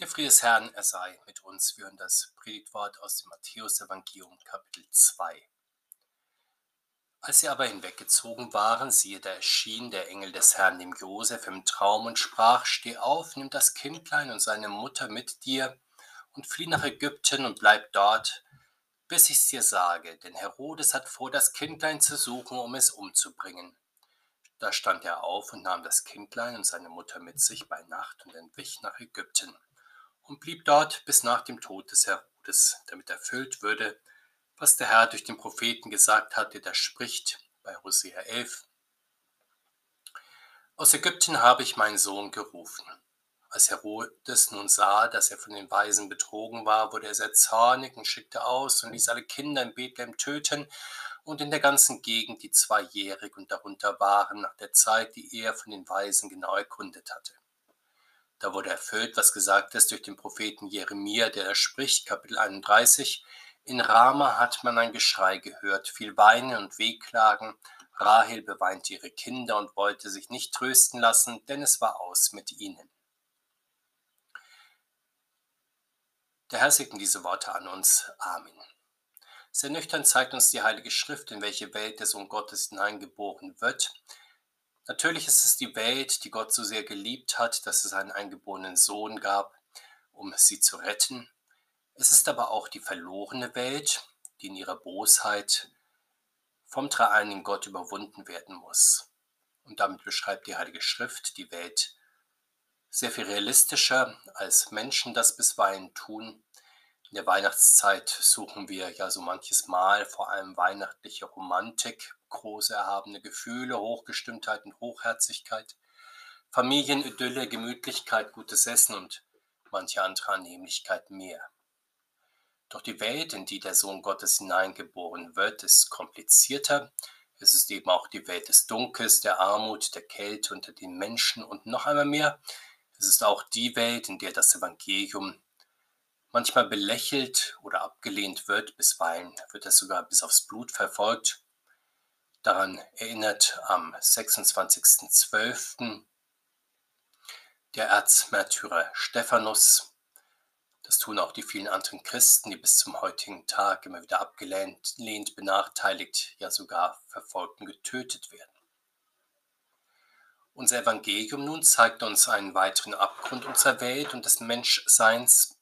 Der Friede des Herrn, er sei mit uns. Wir hören das Predigtwort aus dem Matthäus-Evangelium, Kapitel 2. Als sie aber hinweggezogen waren, siehe, da erschien der Engel des Herrn dem Josef im Traum und sprach: Steh auf, nimm das Kindlein und seine Mutter mit dir und flieh nach Ägypten und bleib dort, bis ich's dir sage, denn Herodes hat vor, das Kindlein zu suchen, um es umzubringen. Da stand er auf und nahm das Kindlein und seine Mutter mit sich bei Nacht und entwich nach Ägypten und blieb dort bis nach dem Tod des Herodes, damit erfüllt würde, was der Herr durch den Propheten gesagt hatte, der spricht bei Hosea 11. Aus Ägypten habe ich meinen Sohn gerufen. Als Herodes nun sah, dass er von den Weisen betrogen war, wurde er sehr zornig und schickte aus und ließ alle Kinder in Bethlehem töten und in der ganzen Gegend, die zweijährig und darunter waren, nach der Zeit, die er von den Weisen genau erkundet hatte. Da wurde erfüllt, was gesagt ist durch den Propheten Jeremia, der da spricht, Kapitel 31. In Rama hat man ein Geschrei gehört, viel Weinen und Wehklagen. Rahel beweinte ihre Kinder und wollte sich nicht trösten lassen, denn es war aus mit ihnen. Der Herr segne diese Worte an uns. Amen. Sehr nüchtern zeigt uns die Heilige Schrift, in welche Welt der Sohn Gottes hineingeboren wird. Natürlich ist es die Welt, die Gott so sehr geliebt hat, dass es einen eingeborenen Sohn gab, um sie zu retten. Es ist aber auch die verlorene Welt, die in ihrer Bosheit vom dreieinigen Gott überwunden werden muss. Und damit beschreibt die Heilige Schrift die Welt sehr viel realistischer, als Menschen das bisweilen tun. In der Weihnachtszeit suchen wir ja so manches Mal vor allem weihnachtliche Romantik, große erhabene Gefühle, Hochgestimmtheit und Hochherzigkeit, Familienidylle, Gemütlichkeit, gutes Essen und manche andere Annehmlichkeit mehr. Doch die Welt, in die der Sohn Gottes hineingeboren wird, ist komplizierter. Es ist eben auch die Welt des Dunkels, der Armut, der Kälte unter den Menschen und noch einmal mehr. Es ist auch die Welt, in der das Evangelium manchmal belächelt oder abgelehnt wird, bisweilen wird es sogar bis aufs Blut verfolgt. Daran erinnert am 26.12. der Erzmärtyrer Stephanus. Das tun auch die vielen anderen Christen, die bis zum heutigen Tag immer wieder abgelehnt, benachteiligt, ja sogar verfolgt und getötet werden. Unser Evangelium nun zeigt uns einen weiteren Abgrund unserer Welt und des Menschseins,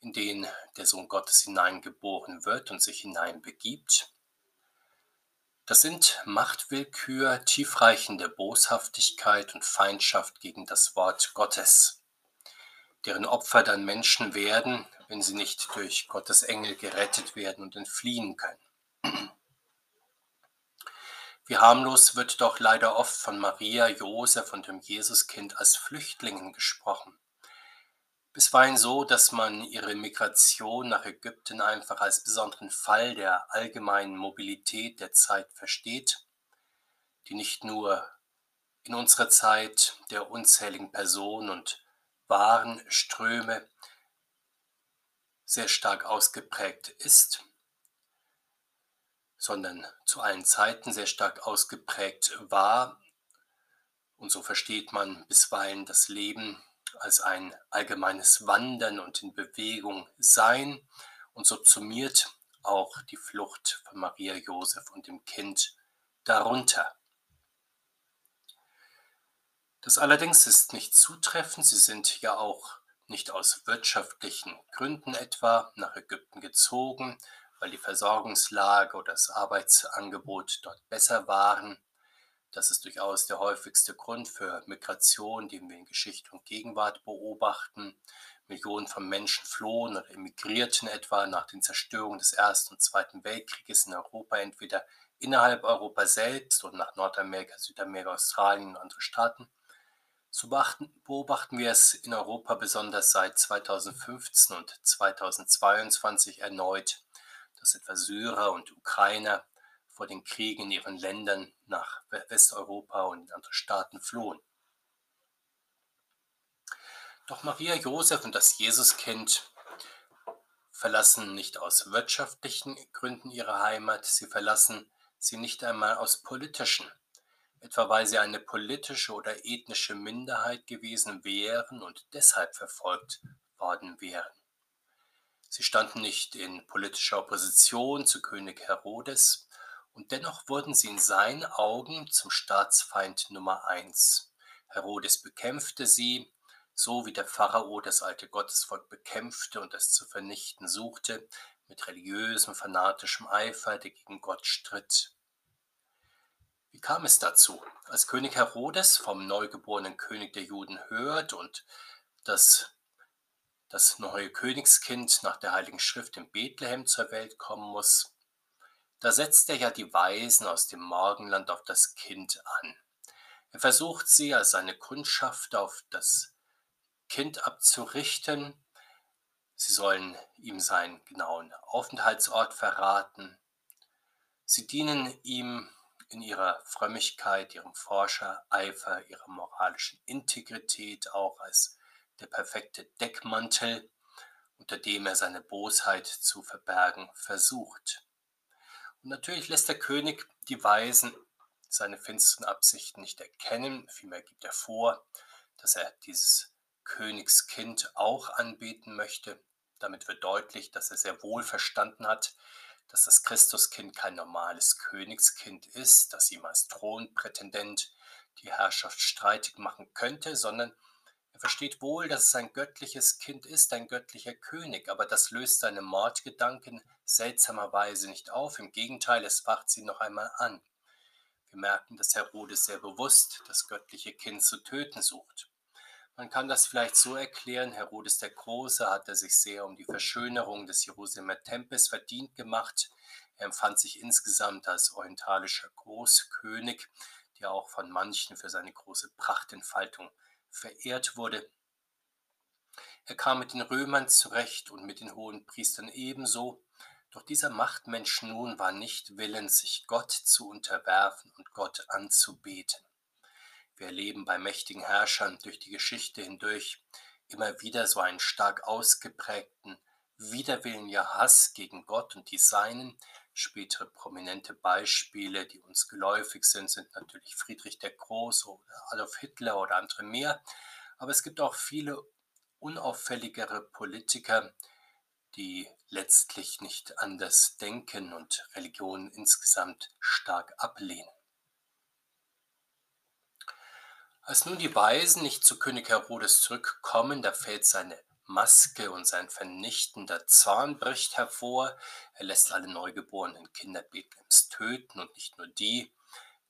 in den der Sohn Gottes hineingeboren wird und sich hineinbegibt. Das sind Machtwillkür, tiefreichende Boshaftigkeit und Feindschaft gegen das Wort Gottes, deren Opfer dann Menschen werden, wenn sie nicht durch Gottes Engel gerettet werden und entfliehen können. Wie harmlos wird doch leider oft von Maria, Josef und dem Jesuskind als Flüchtlingen gesprochen bisweilen so, dass man ihre Migration nach Ägypten einfach als besonderen Fall der allgemeinen Mobilität der Zeit versteht, die nicht nur in unserer Zeit der unzähligen Personen und Warenströme sehr stark ausgeprägt ist, sondern zu allen Zeiten sehr stark ausgeprägt war. Und so versteht man bisweilen das Leben als ein allgemeines Wandern und in Bewegung sein und subsumiert auch die Flucht von Maria, Josef und dem Kind darunter. Das allerdings ist nicht zutreffend. Sie sind ja auch nicht aus wirtschaftlichen Gründen etwa nach Ägypten gezogen, weil die Versorgungslage oder das Arbeitsangebot dort besser waren. Das ist durchaus der häufigste Grund für Migration, den wir in Geschichte und Gegenwart beobachten. Millionen von Menschen flohen oder emigrierten etwa nach den Zerstörungen des Ersten und Zweiten Weltkrieges in Europa, entweder innerhalb Europas selbst oder nach Nordamerika, Südamerika, Australien und andere Staaten. So beobachten wir es in Europa besonders seit 2015 und 2022 erneut, dass etwa Syrer und Ukrainer vor den Kriegen in ihren Ländern nach Westeuropa und in andere Staaten flohen. Doch Maria, Josef und das Jesuskind verlassen nicht aus wirtschaftlichen Gründen ihre Heimat, sie verlassen sie nicht einmal aus politischen. etwa weil sie eine politische oder ethnische Minderheit gewesen wären und deshalb verfolgt worden wären. Sie standen nicht in politischer Opposition zu König Herodes, und dennoch wurden sie in seinen Augen zum Staatsfeind Nummer eins. Herodes bekämpfte sie, so wie der Pharao das alte Gottesvolk bekämpfte und es zu vernichten suchte, mit religiösem, fanatischem Eifer, der gegen Gott stritt. Wie kam es dazu? Als König Herodes vom neugeborenen König der Juden hört und dass das neue Königskind nach der Heiligen Schrift in Bethlehem zur Welt kommen muss, da setzt er ja die Weisen aus dem Morgenland auf das Kind an. Er versucht sie als seine Kundschaft auf das Kind abzurichten. Sie sollen ihm seinen genauen Aufenthaltsort verraten. Sie dienen ihm in ihrer Frömmigkeit, ihrem Forschereifer, ihrer moralischen Integrität auch als der perfekte Deckmantel, unter dem er seine Bosheit zu verbergen versucht. Und natürlich lässt der König die Weisen seine finsteren Absichten nicht erkennen, vielmehr gibt er vor, dass er dieses Königskind auch anbeten möchte. Damit wird deutlich, dass er sehr wohl verstanden hat, dass das Christuskind kein normales Königskind ist, das ihm als Thronprätendent die Herrschaft streitig machen könnte, sondern er versteht wohl, dass es ein göttliches Kind ist, ein göttlicher König, aber das löst seine Mordgedanken seltsamerweise nicht auf. Im Gegenteil, es facht sie noch einmal an. Wir merken, dass Herodes sehr bewusst das göttliche Kind zu töten sucht. Man kann das vielleicht so erklären, Herodes der Große hatte sich sehr um die Verschönerung des Jerusalemer Tempels verdient gemacht. Er empfand sich insgesamt als orientalischer Großkönig, der auch von manchen für seine große Prachtentfaltung verehrt wurde. Er kam mit den Römern zurecht und mit den hohen Priestern ebenso, doch dieser Machtmensch nun war nicht willens, sich Gott zu unterwerfen und Gott anzubeten. Wir erleben bei mächtigen Herrschern durch die Geschichte hindurch immer wieder so einen stark ausgeprägten Widerwillen, ja Hass gegen Gott und die Seinen. Spätere prominente Beispiele, die uns geläufig sind, sind natürlich Friedrich der Große oder Adolf Hitler oder andere mehr. Aber es gibt auch viele unauffälligere Politiker, die letztlich nicht anders denken und Religionen insgesamt stark ablehnen. Als nun die Weisen nicht zu König Herodes zurückkommen, da fällt seine Maske und sein vernichtender Zorn bricht hervor. Er lässt alle neugeborenen Kinder Bethlehems töten und nicht nur die,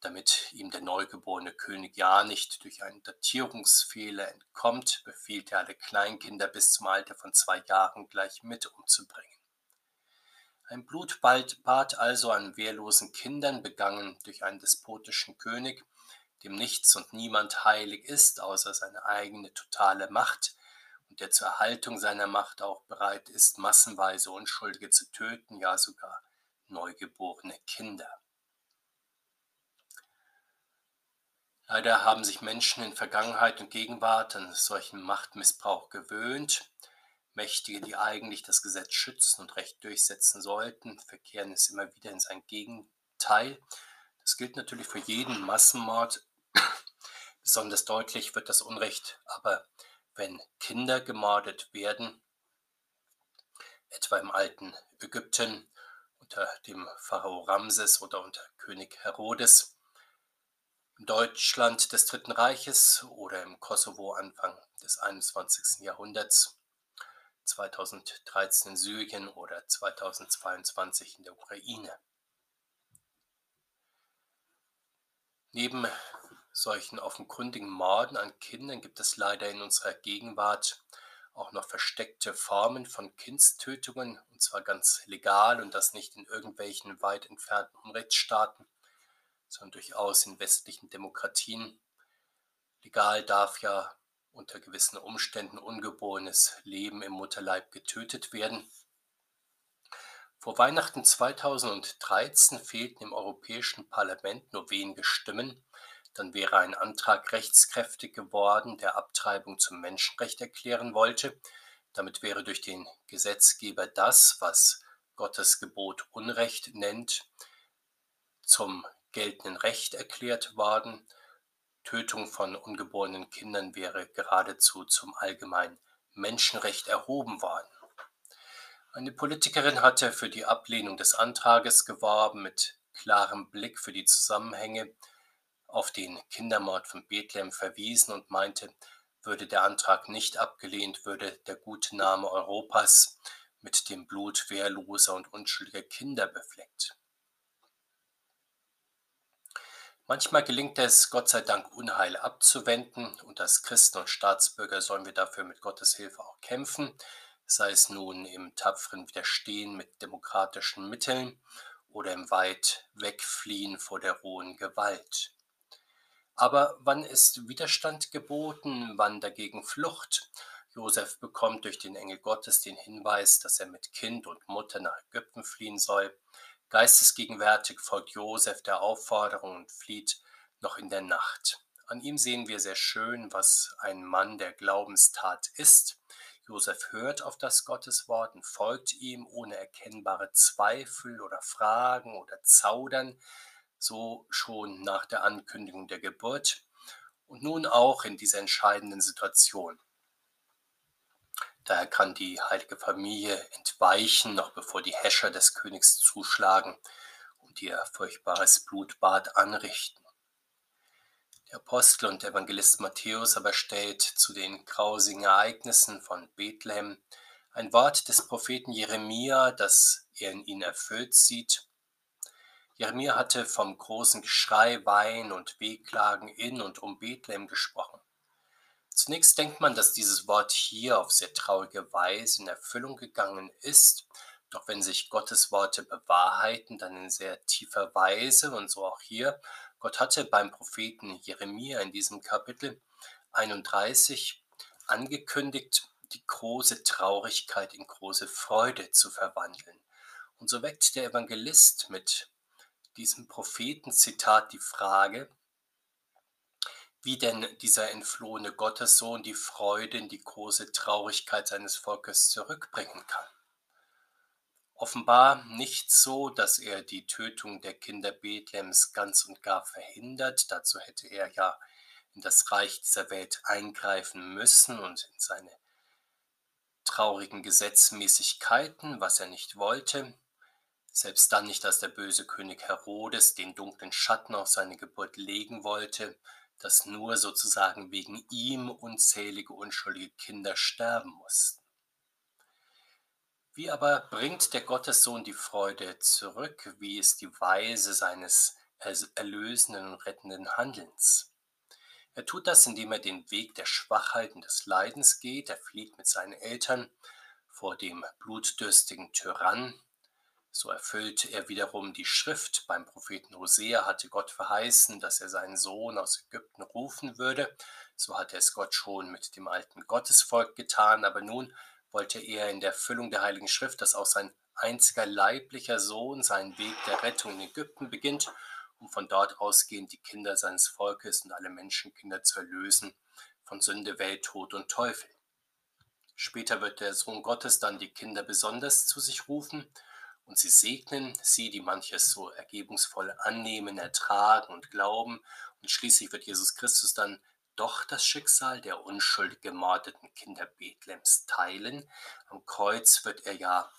damit ihm der neugeborene König ja nicht durch einen Datierungsfehler entkommt, befiehlt er alle Kleinkinder bis zum Alter von zwei Jahren gleich mit umzubringen. Ein Blutbad also an wehrlosen Kindern, begangen durch einen despotischen König, dem nichts und niemand heilig ist, außer seine eigene totale Macht, der zur Erhaltung seiner Macht auch bereit ist, massenweise Unschuldige zu töten, ja sogar neugeborene Kinder. Leider haben sich Menschen in Vergangenheit und Gegenwart an solchen Machtmissbrauch gewöhnt. Mächtige, die eigentlich das Gesetz schützen und Recht durchsetzen sollten, verkehren es immer wieder in sein Gegenteil. Das gilt natürlich für jeden Massenmord, Besonders deutlich wird das Unrecht aber, wenn Kinder gemordet werden, etwa im alten Ägypten unter dem Pharao Ramses oder unter König Herodes, in Deutschland des Dritten Reiches oder im Kosovo Anfang des 21. Jahrhunderts, 2013 in Syrien oder 2022 in der Ukraine. Neben solchen offenkundigen Morden an Kindern gibt es leider in unserer Gegenwart auch noch versteckte Formen von Kindstötungen, und zwar ganz legal und das nicht in irgendwelchen weit entfernten Unrechtsstaaten, sondern durchaus in westlichen Demokratien. Legal darf ja unter gewissen Umständen ungeborenes Leben im Mutterleib getötet werden. Vor Weihnachten 2013 fehlten im Europäischen Parlament nur wenige Stimmen, dann wäre ein Antrag rechtskräftig geworden, der Abtreibung zum Menschenrecht erklären wollte. Damit wäre durch den Gesetzgeber das, was Gottes Gebot Unrecht nennt, zum geltenden Recht erklärt worden. Tötung von ungeborenen Kindern wäre geradezu zum allgemeinen Menschenrecht erhoben worden. Eine Politikerin hatte für die Ablehnung des Antrages geworben, mit klarem Blick für die Zusammenhänge auf den Kindermord von Bethlehem verwiesen und meinte, würde der Antrag nicht abgelehnt, würde der gute Name Europas mit dem Blut wehrloser und unschuldiger Kinder befleckt. Manchmal gelingt es, Gott sei Dank, Unheil abzuwenden, und als Christen und Staatsbürger sollen wir dafür mit Gottes Hilfe auch kämpfen, sei es nun im tapferen Widerstehen mit demokratischen Mitteln oder im weit wegfliehen vor der rohen Gewalt. Aber wann ist Widerstand geboten, wann dagegen Flucht? Josef bekommt durch den Engel Gottes den Hinweis, dass er mit Kind und Mutter nach Ägypten fliehen soll. Geistesgegenwärtig folgt Josef der Aufforderung und flieht noch in der Nacht. An ihm sehen wir sehr schön, was ein Mann der Glaubenstat ist. Josef hört auf das Gotteswort und folgt ihm ohne erkennbare Zweifel oder Fragen oder Zaudern, so schon nach der Ankündigung der Geburt und nun auch in dieser entscheidenden Situation. Daher kann die heilige Familie entweichen, noch bevor die Häscher des Königs zuschlagen und ihr furchtbares Blutbad anrichten. Der Apostel und Evangelist Matthäus aber stellt zu den grausigen Ereignissen von Bethlehem ein Wort des Propheten Jeremia, das er in ihnen erfüllt sieht. Jeremia hatte vom großen Geschrei, Wein und Wehklagen in und um Bethlehem gesprochen. Zunächst denkt man, dass dieses Wort hier auf sehr traurige Weise in Erfüllung gegangen ist, doch wenn sich Gottes Worte bewahrheiten, dann in sehr tiefer Weise und so auch hier Gott hatte beim Propheten Jeremia in diesem Kapitel 31 angekündigt, die große Traurigkeit in große Freude zu verwandeln. Und so weckt der Evangelist mit diesem Prophetenzitat die Frage, wie denn dieser entflohene Gottessohn die Freude in die große Traurigkeit seines Volkes zurückbringen kann offenbar nicht so, dass er die Tötung der Kinder Bethlehems ganz und gar verhindert. Dazu hätte er ja in das Reich dieser Welt eingreifen müssen und in seine traurigen Gesetzmäßigkeiten, was er nicht wollte. Selbst dann nicht, als der böse König Herodes den dunklen Schatten auf seine Geburt legen wollte, dass nur sozusagen wegen ihm unzählige unschuldige Kinder sterben mussten. Wie aber bringt der Gottessohn die Freude zurück? Wie ist die Weise seines erlösenden und rettenden Handelns? Er tut das, indem er den Weg der Schwachheit und des Leidens geht. Er flieht mit seinen Eltern vor dem blutdürstigen Tyrann. So erfüllt er wiederum die Schrift. Beim Propheten Hosea hatte Gott verheißen, dass er seinen Sohn aus Ägypten rufen würde. So hat er es Gott schon mit dem alten Gottesvolk getan. Aber nun wollte er in der Erfüllung der Heiligen Schrift, dass auch sein einziger leiblicher Sohn seinen Weg der Rettung in Ägypten beginnt, um von dort ausgehend die Kinder seines Volkes und alle Menschenkinder zu erlösen von Sünde, Welt, Tod und Teufel. Später wird der Sohn Gottes dann die Kinder besonders zu sich rufen und sie segnen, sie, die manches so ergebungsvoll annehmen, ertragen und glauben. Und schließlich wird Jesus Christus dann doch das Schicksal der unschuldig gemordeten Kinder Bethlehems teilen. Am Kreuz wird er ja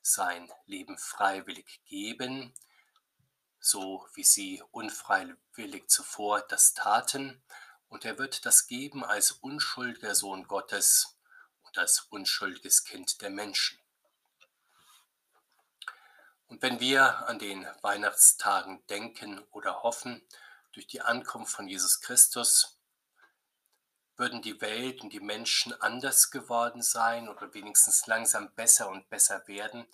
sein Leben freiwillig geben, so wie sie unfreiwillig zuvor das taten. Und er wird das geben als unschuldiger Sohn Gottes und als unschuldiges Kind der Menschen. Und wenn wir an den Weihnachtstagen denken oder hoffen, durch die Ankunft von Jesus Christus, würden die Welt und die Menschen anders geworden sein oder wenigstens langsam besser und besser werden,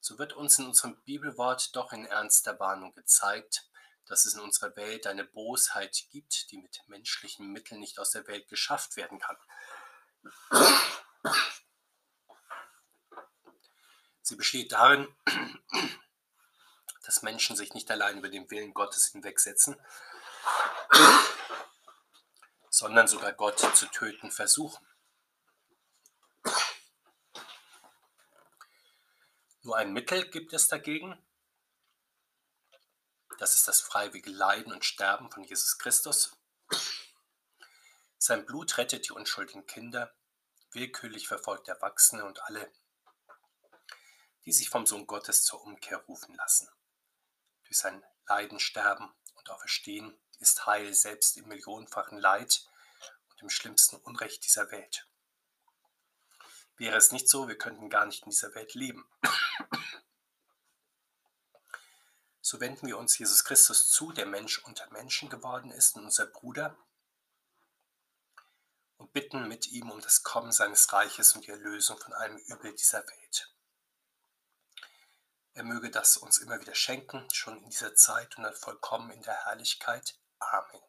so wird uns in unserem Bibelwort doch in ernster Warnung gezeigt, dass es in unserer Welt eine Bosheit gibt, die mit menschlichen Mitteln nicht aus der Welt geschafft werden kann. Sie besteht darin, dass Menschen sich nicht allein über den Willen Gottes hinwegsetzen, sondern sogar Gott zu töten versuchen. Nur ein Mittel gibt es dagegen. Das ist das freiwillige Leiden und Sterben von Jesus Christus. Sein Blut rettet die unschuldigen Kinder, willkürlich verfolgt Erwachsene und alle, die sich vom Sohn Gottes zur Umkehr rufen lassen. Durch sein Leiden, Sterben und Auferstehen ist Heil selbst im millionenfachen Leid und im schlimmsten Unrecht dieser Welt. Wäre es nicht so, wir könnten gar nicht in dieser Welt leben. So wenden wir uns Jesus Christus zu, der Mensch unter Menschen geworden ist und unser Bruder, und bitten mit ihm um das Kommen seines Reiches und die Erlösung von allem Übel dieser Welt. Er möge das uns immer wieder schenken, schon in dieser Zeit und dann vollkommen in der Herrlichkeit. Amen.